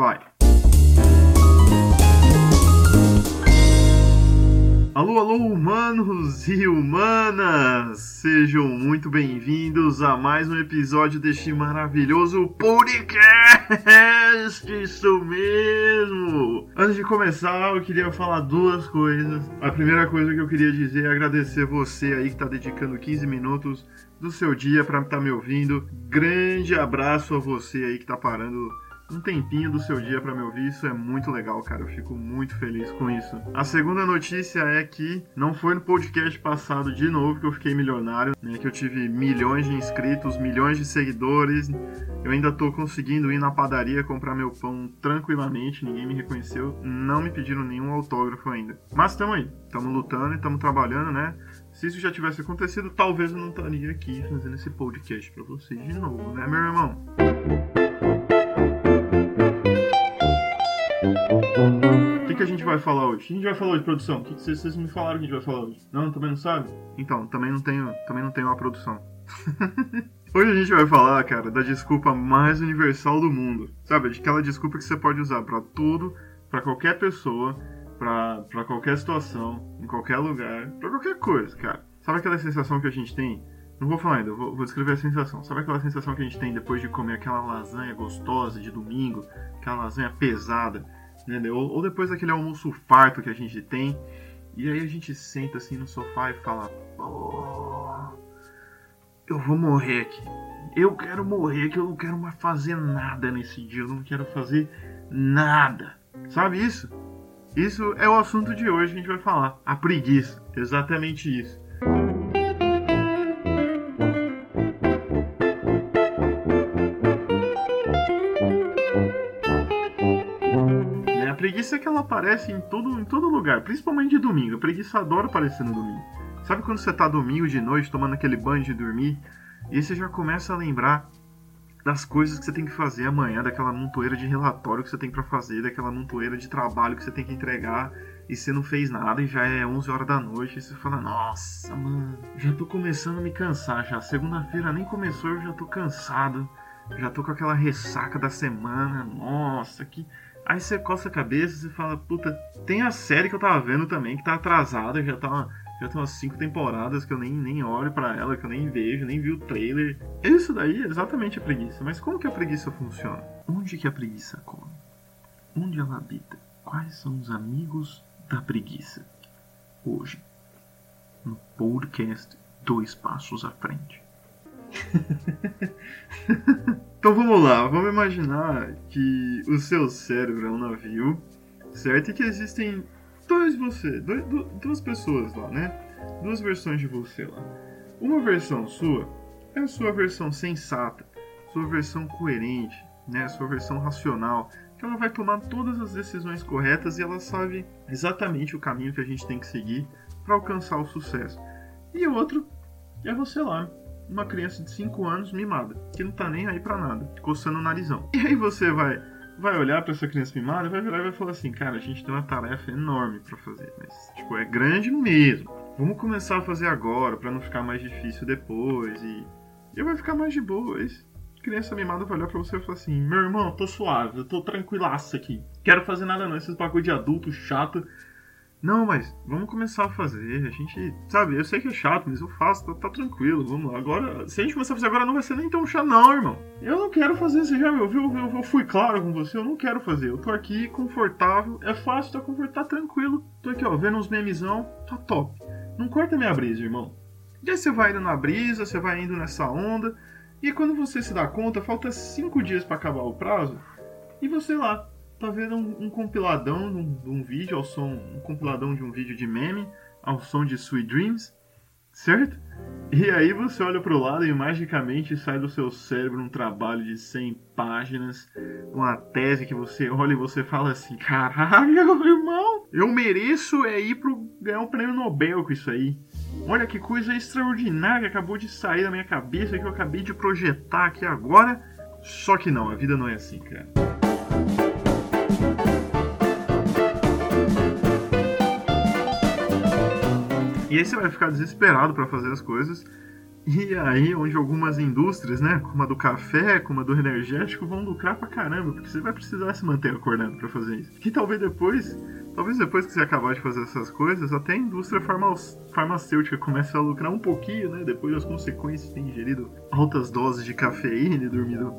vai! Alô, alô, humanos e humanas! Sejam muito bem-vindos a mais um episódio deste maravilhoso podcast! Isso mesmo! Antes de começar, eu queria falar duas coisas. A primeira coisa que eu queria dizer é agradecer você aí que está dedicando 15 minutos do seu dia para estar tá me ouvindo. Grande abraço a você aí que está parando um tempinho do seu dia para me ouvir, isso é muito legal, cara. Eu fico muito feliz com isso. A segunda notícia é que não foi no podcast passado de novo que eu fiquei milionário, né? Que eu tive milhões de inscritos, milhões de seguidores. Eu ainda tô conseguindo ir na padaria comprar meu pão tranquilamente, ninguém me reconheceu, não me pediram nenhum autógrafo ainda. Mas estamos aí, estamos lutando e estamos trabalhando, né? Se isso já tivesse acontecido, talvez eu não estaria aqui fazendo esse podcast para vocês de novo, né, meu irmão? Gente vai falar hoje? O que a gente vai falar hoje, produção? O que, vocês, vocês me falaram que a gente vai falar hoje? Não, também não sabe? Então, também não tenho, também não tenho uma produção. hoje a gente vai falar, cara, da desculpa mais universal do mundo. Sabe? Aquela desculpa que você pode usar para tudo, para qualquer pessoa, para qualquer situação, em qualquer lugar, para qualquer coisa, cara. Sabe aquela sensação que a gente tem? Não vou falar ainda, vou, vou descrever a sensação. Sabe aquela sensação que a gente tem depois de comer aquela lasanha gostosa de domingo, aquela lasanha pesada? Entendeu? Ou depois daquele almoço farto que a gente tem, e aí a gente senta assim no sofá e fala: Pô, eu vou morrer aqui. Eu quero morrer, que eu não quero mais fazer nada nesse dia, eu não quero fazer nada. Sabe isso? Isso é o assunto de hoje que a gente vai falar. A preguiça. Exatamente isso. Preguiça que ela aparece em todo, em todo lugar, principalmente de domingo. A preguiça adora aparecer no domingo. Sabe quando você tá domingo de noite tomando aquele banho de dormir e você já começa a lembrar das coisas que você tem que fazer amanhã, daquela montoeira de relatório que você tem para fazer, daquela montoeira de trabalho que você tem que entregar e você não fez nada e já é 11 horas da noite e você fala: "Nossa, mano, já tô começando a me cansar já. Segunda-feira nem começou, eu já tô cansado. Já tô com aquela ressaca da semana. Nossa, que Aí você coça a cabeça e fala, puta, tem a série que eu tava vendo também, que tá atrasada, já tá já tem umas cinco temporadas que eu nem, nem olho para ela, que eu nem vejo, nem vi o trailer. Isso daí é exatamente a preguiça. Mas como que a preguiça funciona? Onde que a preguiça come? Onde ela habita? Quais são os amigos da preguiça? Hoje, no podcast Dois Passos à Frente. então vamos lá, vamos imaginar que o seu cérebro é um navio, certo? E que existem dois você, dois, duas pessoas lá, né? Duas versões de você lá. Uma versão sua é a sua versão sensata, sua versão coerente, né? Sua versão racional, que ela vai tomar todas as decisões corretas e ela sabe exatamente o caminho que a gente tem que seguir para alcançar o sucesso. E o outro é você lá, uma criança de 5 anos mimada, que não tá nem aí para nada, coçando o narizão. E aí você vai vai olhar para essa criança mimada vai virar e vai falar assim: "Cara, a gente tem uma tarefa enorme para fazer, mas tipo, é grande mesmo. Vamos começar a fazer agora para não ficar mais difícil depois e e vai ficar mais de boa. A criança mimada vai olhar pra você e falar assim: Meu irmão, eu tô suave, eu tô tranquilaço aqui. Quero fazer nada não, esses bagulho de adulto chato. Não, mas vamos começar a fazer. A gente, sabe, eu sei que é chato, mas eu faço, tá, tá, tranquilo, vamos lá. Agora, se a gente começar a fazer agora, não vai ser nem tão chato, não, irmão. Eu não quero fazer, você já me ouviu? Eu, eu fui claro com você, eu não quero fazer. Eu tô aqui confortável, é fácil, tá confortável, tá tranquilo. Tô aqui, ó, vendo uns memezão, tá top. Não corta minha brisa, irmão. E aí você vai indo na brisa, você vai indo nessa onda, e quando você se dá conta, falta cinco dias para acabar o prazo, e você lá, tá vendo um, um compiladão de um, um, vídeo ao som, um compiladão de um vídeo de meme ao som de Sweet Dreams, certo? E aí você olha pro lado e magicamente sai do seu cérebro um trabalho de 100 páginas, uma tese que você olha e você fala assim, caralho, irmão, eu mereço é ir pro ganhar um prêmio Nobel com isso aí. Olha que coisa extraordinária acabou de sair da minha cabeça que eu acabei de projetar aqui agora. Só que não, a vida não é assim, cara. E aí você vai ficar desesperado para fazer as coisas. E aí, onde algumas indústrias, né, como a do café, como a do energético, vão lucrar pra caramba, porque você vai precisar se manter acordado para fazer isso. E talvez depois, talvez depois que você acabar de fazer essas coisas, até a indústria farmacêutica comece a lucrar um pouquinho, né, depois das consequências de ter ingerido altas doses de cafeína e dormido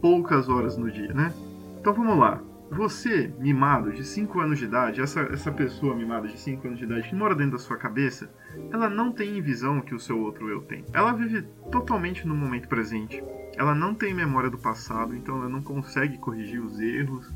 poucas horas no dia, né? Então vamos lá. Você, mimado de 5 anos de idade, essa, essa pessoa mimada de 5 anos de idade que mora dentro da sua cabeça, ela não tem visão que o seu outro eu tem. Ela vive totalmente no momento presente. Ela não tem memória do passado, então ela não consegue corrigir os erros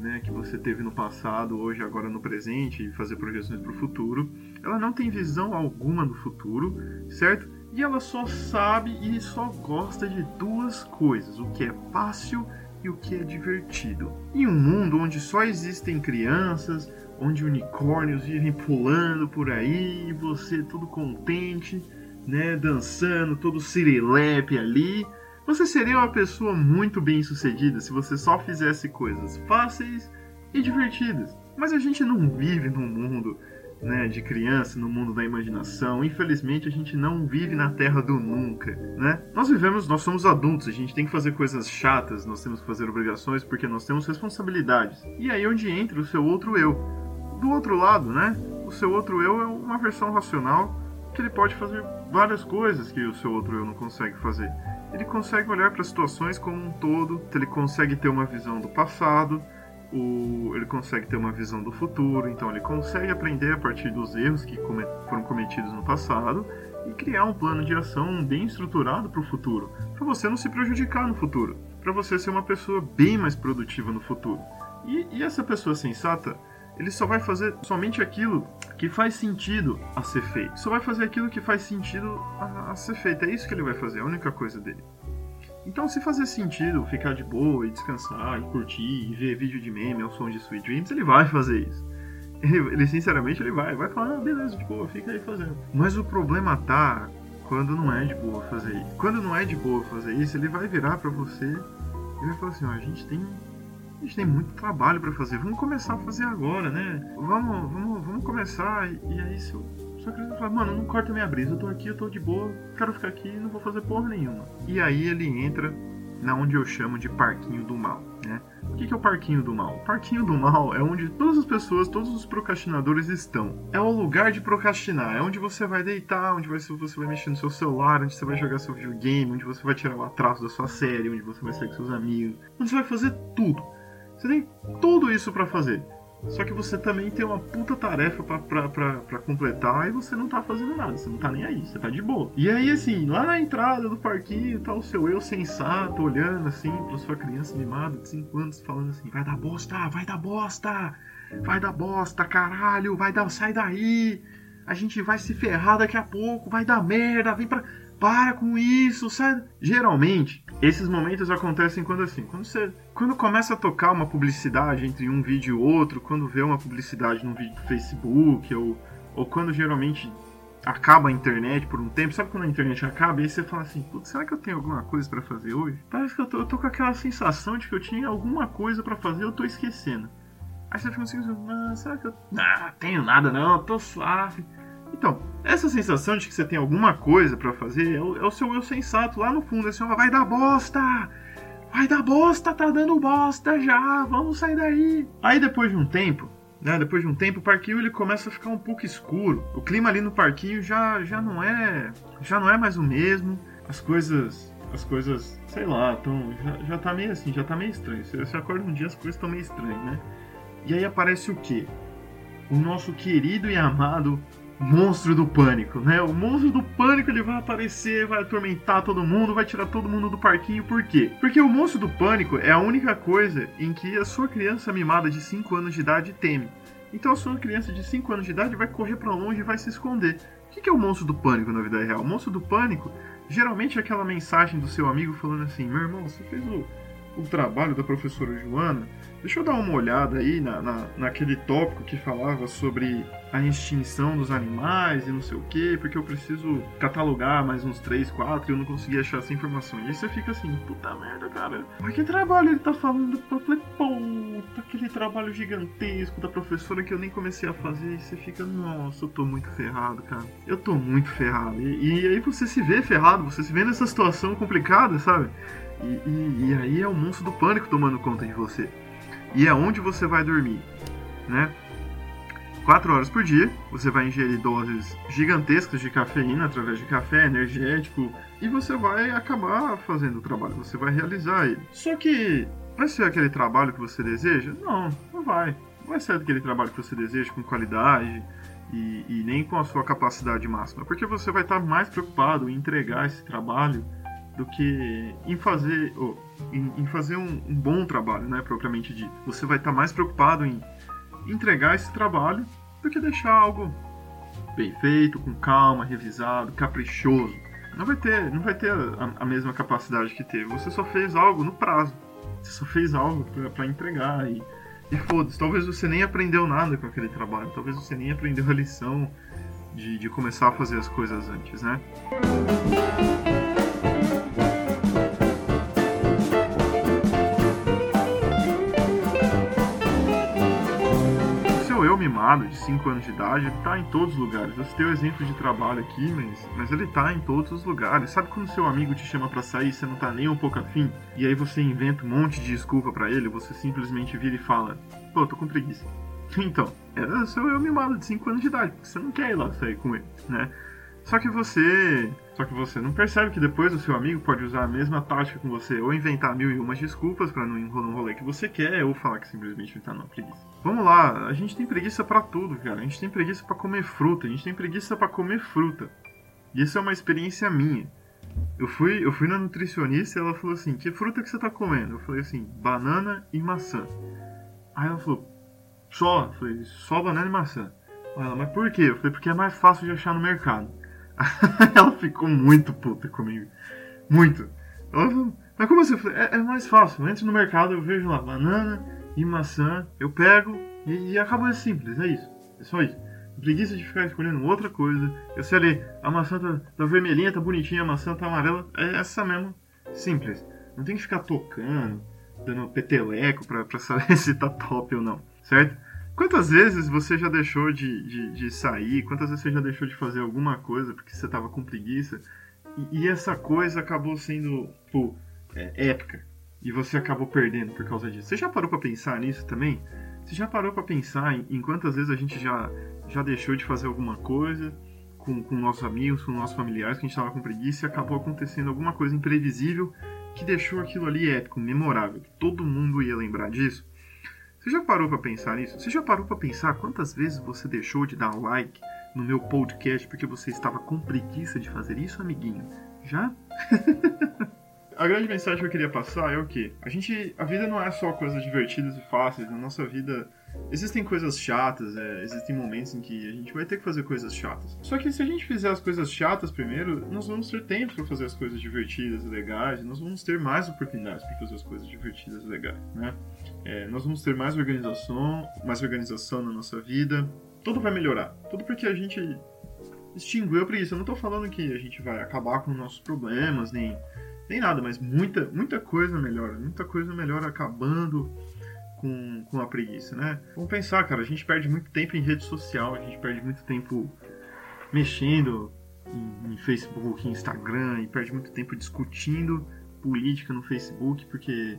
né, que você teve no passado, hoje, agora no presente e fazer projeções para o futuro. Ela não tem visão alguma do futuro, certo? E ela só sabe e só gosta de duas coisas: o que é fácil e o que é divertido. Em um mundo onde só existem crianças, onde unicórnios vivem pulando por aí, e você todo contente, né, dançando, todo sirilepe ali, você seria uma pessoa muito bem sucedida se você só fizesse coisas fáceis e divertidas. Mas a gente não vive num mundo né, de criança, no mundo da imaginação. Infelizmente, a gente não vive na terra do nunca, né? Nós vivemos, nós somos adultos, a gente tem que fazer coisas chatas, nós temos que fazer obrigações porque nós temos responsabilidades. E aí onde entra o seu outro eu. Do outro lado, né? O seu outro eu é uma versão racional que ele pode fazer várias coisas que o seu outro eu não consegue fazer. Ele consegue olhar para situações como um todo, ele consegue ter uma visão do passado, o, ele consegue ter uma visão do futuro, então ele consegue aprender a partir dos erros que come, foram cometidos no passado e criar um plano de ação bem estruturado para o futuro, para você não se prejudicar no futuro, para você ser uma pessoa bem mais produtiva no futuro. E, e essa pessoa sensata, ele só vai fazer somente aquilo que faz sentido a ser feito. Só vai fazer aquilo que faz sentido a, a ser feito. É isso que ele vai fazer, é a única coisa dele. Então, se fazer sentido ficar de boa e descansar e curtir e ver vídeo de meme ao som de Sweet Dreams, ele vai fazer isso. Ele, ele sinceramente, ele vai. Vai falar, ah, beleza, de boa, fica aí fazendo. Mas o problema tá quando não é de boa fazer isso. Quando não é de boa fazer isso, ele vai virar para você e vai falar assim, ó, a gente tem a gente tem muito trabalho para fazer. Vamos começar a fazer agora, né? Vamos, vamos, vamos começar. E aí, se eu só que ele fala, mano, não corta minha brisa, eu tô aqui, eu tô de boa, quero ficar aqui não vou fazer porra nenhuma. E aí ele entra na onde eu chamo de parquinho do mal, né? O que é o parquinho do mal? O parquinho do mal é onde todas as pessoas, todos os procrastinadores estão. É o lugar de procrastinar, é onde você vai deitar, onde você vai mexer no seu celular, onde você vai jogar seu videogame, onde você vai tirar o atraso da sua série, onde você vai sair com seus amigos, onde você vai fazer tudo. Você tem tudo isso para fazer. Só que você também tem uma puta tarefa para completar e você não tá fazendo nada, você não tá nem aí, você tá de boa. E aí, assim, lá na entrada do parquinho tá o seu eu sensato, olhando assim pra sua criança mimada de 5 anos, falando assim: vai dar bosta, vai dar bosta, vai dar bosta, caralho, vai dar, sai daí, a gente vai se ferrar daqui a pouco, vai dar merda, vem pra. Para com isso, sai. Geralmente, esses momentos acontecem quando assim, quando você quando começa a tocar uma publicidade entre um vídeo e outro, quando vê uma publicidade num vídeo do Facebook ou ou quando geralmente acaba a internet por um tempo, sabe quando a internet acaba e aí você fala assim, putz, será que eu tenho alguma coisa para fazer hoje? Parece que eu tô, eu tô, com aquela sensação de que eu tinha alguma coisa para fazer, eu tô esquecendo. Aí você fica assim, será que eu. Ah, tenho nada não, tô suave. Então, essa sensação de que você tem alguma coisa para fazer é o, é o, seu eu sensato lá no fundo, assim, vai dar bosta! Vai dar bosta, tá dando bosta já, vamos sair daí. Aí depois de um tempo, né, depois de um tempo, o parquinho ele começa a ficar um pouco escuro. O clima ali no parquinho já, já não é, já não é mais o mesmo. As coisas, as coisas, sei lá, tão, já, já tá meio assim, já tá meio estranho. Você, você acorda um dia as coisas estão meio estranhas, né? E aí aparece o quê? O nosso querido e amado monstro do pânico, né? O monstro do pânico ele vai aparecer, vai atormentar todo mundo, vai tirar todo mundo do parquinho. Por quê? Porque o monstro do pânico é a única coisa em que a sua criança mimada de 5 anos de idade teme. Então a sua criança de 5 anos de idade vai correr para longe e vai se esconder. O que é o monstro do pânico na vida real? O monstro do pânico geralmente é aquela mensagem do seu amigo falando assim: meu irmão, você fez o, o trabalho da professora Joana, deixa eu dar uma olhada aí na, na, naquele tópico que falava sobre a extinção dos animais e não sei o que, porque eu preciso catalogar mais uns 3, 4 e eu não consegui achar essa informação. E aí você fica assim, puta merda, cara. Mas que trabalho ele tá falando? Eu falei, puta, aquele trabalho gigantesco da professora que eu nem comecei a fazer. E você fica, nossa, eu tô muito ferrado, cara. Eu tô muito ferrado. E, e aí você se vê ferrado, você se vê nessa situação complicada, sabe? E, e, e aí é o monstro do pânico tomando conta de você. E é onde você vai dormir, né? 4 horas por dia, você vai ingerir doses gigantescas de cafeína através de café energético e você vai acabar fazendo o trabalho, você vai realizar ele. Só que vai ser aquele trabalho que você deseja? Não, não vai. Não vai ser aquele trabalho que você deseja com qualidade e, e nem com a sua capacidade máxima, porque você vai estar mais preocupado em entregar esse trabalho do que em fazer, oh, em, em, fazer um, um, bom trabalho, né, propriamente dito. Você vai estar mais preocupado em entregar esse trabalho do que deixar algo bem feito, com calma, revisado, caprichoso. Não vai ter, não vai ter a, a mesma capacidade que teve. Você só fez algo no prazo. Você só fez algo para entregar e, e foda-se. Talvez você nem aprendeu nada com aquele trabalho. Talvez você nem aprendeu a lição de, de começar a fazer as coisas antes, né? De 5 anos de idade, ele tá em todos os lugares. Eu citei o exemplo de trabalho aqui, mas, mas ele tá em todos os lugares. Sabe quando seu amigo te chama para sair e você não tá nem um pouco afim? E aí você inventa um monte de desculpa para ele, você simplesmente vira e fala: Pô, tô com preguiça. Então, é seu eu mimado de 5 anos de idade, porque você não quer ir lá sair com ele, né? Só que você. Só que você não percebe que depois o seu amigo pode usar a mesma tática com você, ou inventar mil e umas desculpas para não enrolar um rolê que você quer, ou falar que simplesmente tá numa preguiça. Vamos lá, a gente tem preguiça para tudo, cara. A gente tem preguiça para comer fruta, a gente tem preguiça para comer fruta. E isso é uma experiência minha. Eu fui, eu fui na nutricionista e ela falou assim: Que fruta que você tá comendo? Eu falei assim: banana e maçã. Aí ela falou: Só? Eu falei: Só banana e maçã. Ela, mas por quê? Eu falei: Porque é mais fácil de achar no mercado. ela ficou muito puta comigo. Muito. Ela mas como assim? É, é, mais fácil. Antes no mercado, eu vejo lá banana e maçã, eu pego e, e é simples, é isso. É só isso. Preguiça de ficar escolhendo outra coisa. Eu sei ali, a maçã tá, tá vermelhinha, tá bonitinha, a maçã tá amarela. É essa mesmo. Simples. Não tem que ficar tocando, dando peteleco pra, pra saber se tá top ou não. Certo? Quantas vezes você já deixou de, de, de, sair? Quantas vezes você já deixou de fazer alguma coisa porque você tava com preguiça? E, e essa coisa acabou sendo, pô, é, épica. E você acabou perdendo por causa disso. Você já parou para pensar nisso também? Você já parou para pensar em, em, quantas vezes a gente já, já deixou de fazer alguma coisa com, com nossos amigos, com nossos familiares, que a gente tava com preguiça e acabou acontecendo alguma coisa imprevisível que deixou aquilo ali épico, memorável, todo mundo ia lembrar disso? Você já parou para pensar nisso? Você já parou para pensar quantas vezes você deixou de dar like no meu podcast porque você estava com preguiça de fazer isso, amiguinho? Já? a grande mensagem que eu queria passar é o que? A gente, a vida não é só coisas divertidas e fáceis. Na nossa vida existem coisas chatas, é, existem momentos em que a gente vai ter que fazer coisas chatas. Só que se a gente fizer as coisas chatas primeiro, nós vamos ter tempo para fazer as coisas divertidas e legais. Nós vamos ter mais oportunidades para fazer as coisas divertidas e legais, né? É, nós vamos ter mais organização, mais organização na nossa vida. Tudo vai melhorar. Tudo porque a gente extinguiu a preguiça. Eu não estou falando que a gente vai acabar com nossos problemas, nem, nem nada, mas muita, muita coisa melhora. Muita coisa melhora acabando com, com a preguiça, né? Vamos pensar, cara, a gente perde muito tempo em rede social, a gente perde muito tempo mexendo em, em Facebook, em Instagram, e perde muito tempo discutindo política no Facebook, porque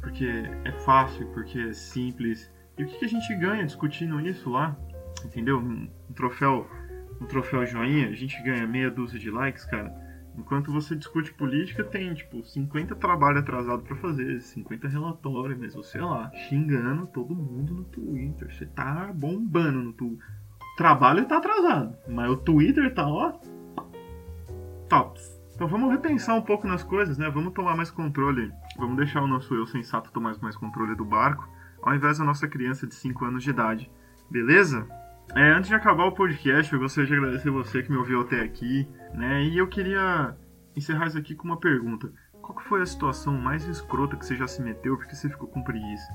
porque é fácil, porque é simples. E o que, que a gente ganha discutindo isso lá? Entendeu? Um, um, troféu, um troféu joinha, a gente ganha meia dúzia de likes, cara. Enquanto você discute política, tem tipo 50 trabalhos atrasados para fazer, 50 relatórios, mas você lá, xingando todo mundo no Twitter. Você tá bombando no Twitter. Trabalho tá atrasado, mas o Twitter tá, ó, tops. Então vamos repensar um pouco nas coisas, né? Vamos tomar mais controle. Vamos deixar o nosso eu sensato tomar mais controle do barco, ao invés da nossa criança de 5 anos de idade. Beleza? É, antes de acabar o podcast, eu gostaria de agradecer você que me ouviu até aqui, né? E eu queria encerrar isso aqui com uma pergunta. qual que foi a situação mais escrota que você já se meteu porque você ficou com preguiça?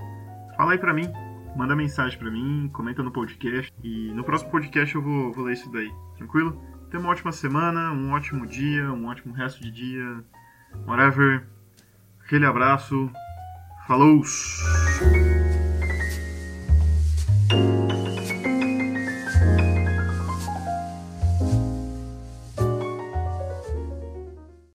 Fala aí pra mim, manda mensagem pra mim, comenta no podcast e no próximo podcast eu vou, vou ler isso daí, tranquilo? Tenha uma ótima semana, um ótimo dia, um ótimo resto de dia, whatever. Aquele abraço, falou!